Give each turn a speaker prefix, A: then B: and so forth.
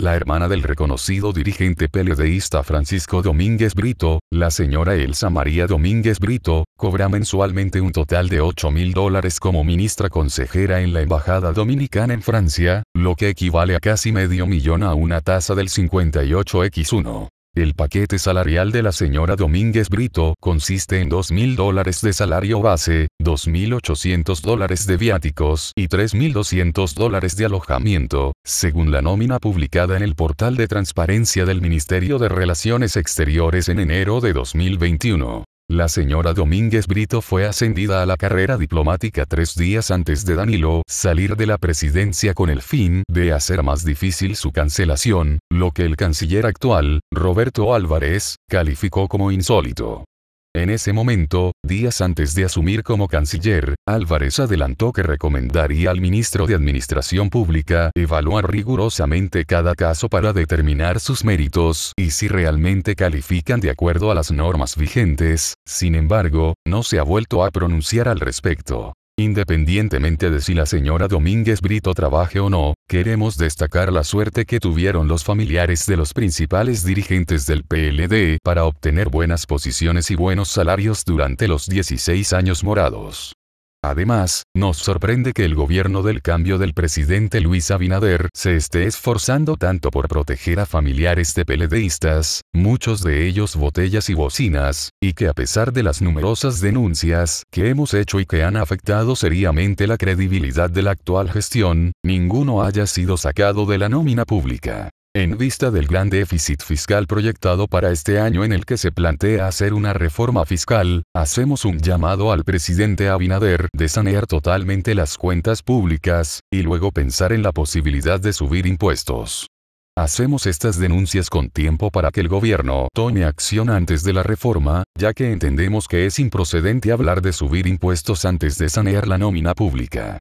A: la hermana del reconocido dirigente peledeísta Francisco Domínguez Brito, la señora Elsa María Domínguez Brito, cobra mensualmente un total de 8 mil dólares como ministra consejera en la Embajada Dominicana en Francia, lo que equivale a casi medio millón a una tasa del 58x1. El paquete salarial de la señora Domínguez Brito consiste en 2.000 dólares de salario base, 2.800 dólares de viáticos y 3.200 dólares de alojamiento, según la nómina publicada en el portal de transparencia del Ministerio de Relaciones Exteriores en enero de 2021. La señora Domínguez Brito fue ascendida a la carrera diplomática tres días antes de Danilo salir de la presidencia con el fin de hacer más difícil su cancelación, lo que el canciller actual, Roberto Álvarez, calificó como insólito. En ese momento, días antes de asumir como canciller, Álvarez adelantó que recomendaría al ministro de Administración Pública evaluar rigurosamente cada caso para determinar sus méritos y si realmente califican de acuerdo a las normas vigentes, sin embargo, no se ha vuelto a pronunciar al respecto. Independientemente de si la señora Domínguez Brito trabaje o no, queremos destacar la suerte que tuvieron los familiares de los principales dirigentes del PLD para obtener buenas posiciones y buenos salarios durante los 16 años morados. Además, nos sorprende que el gobierno del cambio del presidente Luis Abinader se esté esforzando tanto por proteger a familiares de peledeístas, muchos de ellos botellas y bocinas, y que a pesar de las numerosas denuncias que hemos hecho y que han afectado seriamente la credibilidad de la actual gestión, ninguno haya sido sacado de la nómina pública. En vista del gran déficit fiscal proyectado para este año en el que se plantea hacer una reforma fiscal, hacemos un llamado al presidente Abinader de sanear totalmente las cuentas públicas, y luego pensar en la posibilidad de subir impuestos. Hacemos estas denuncias con tiempo para que el gobierno tome acción antes de la reforma, ya que entendemos que es improcedente hablar de subir impuestos antes de sanear la nómina pública.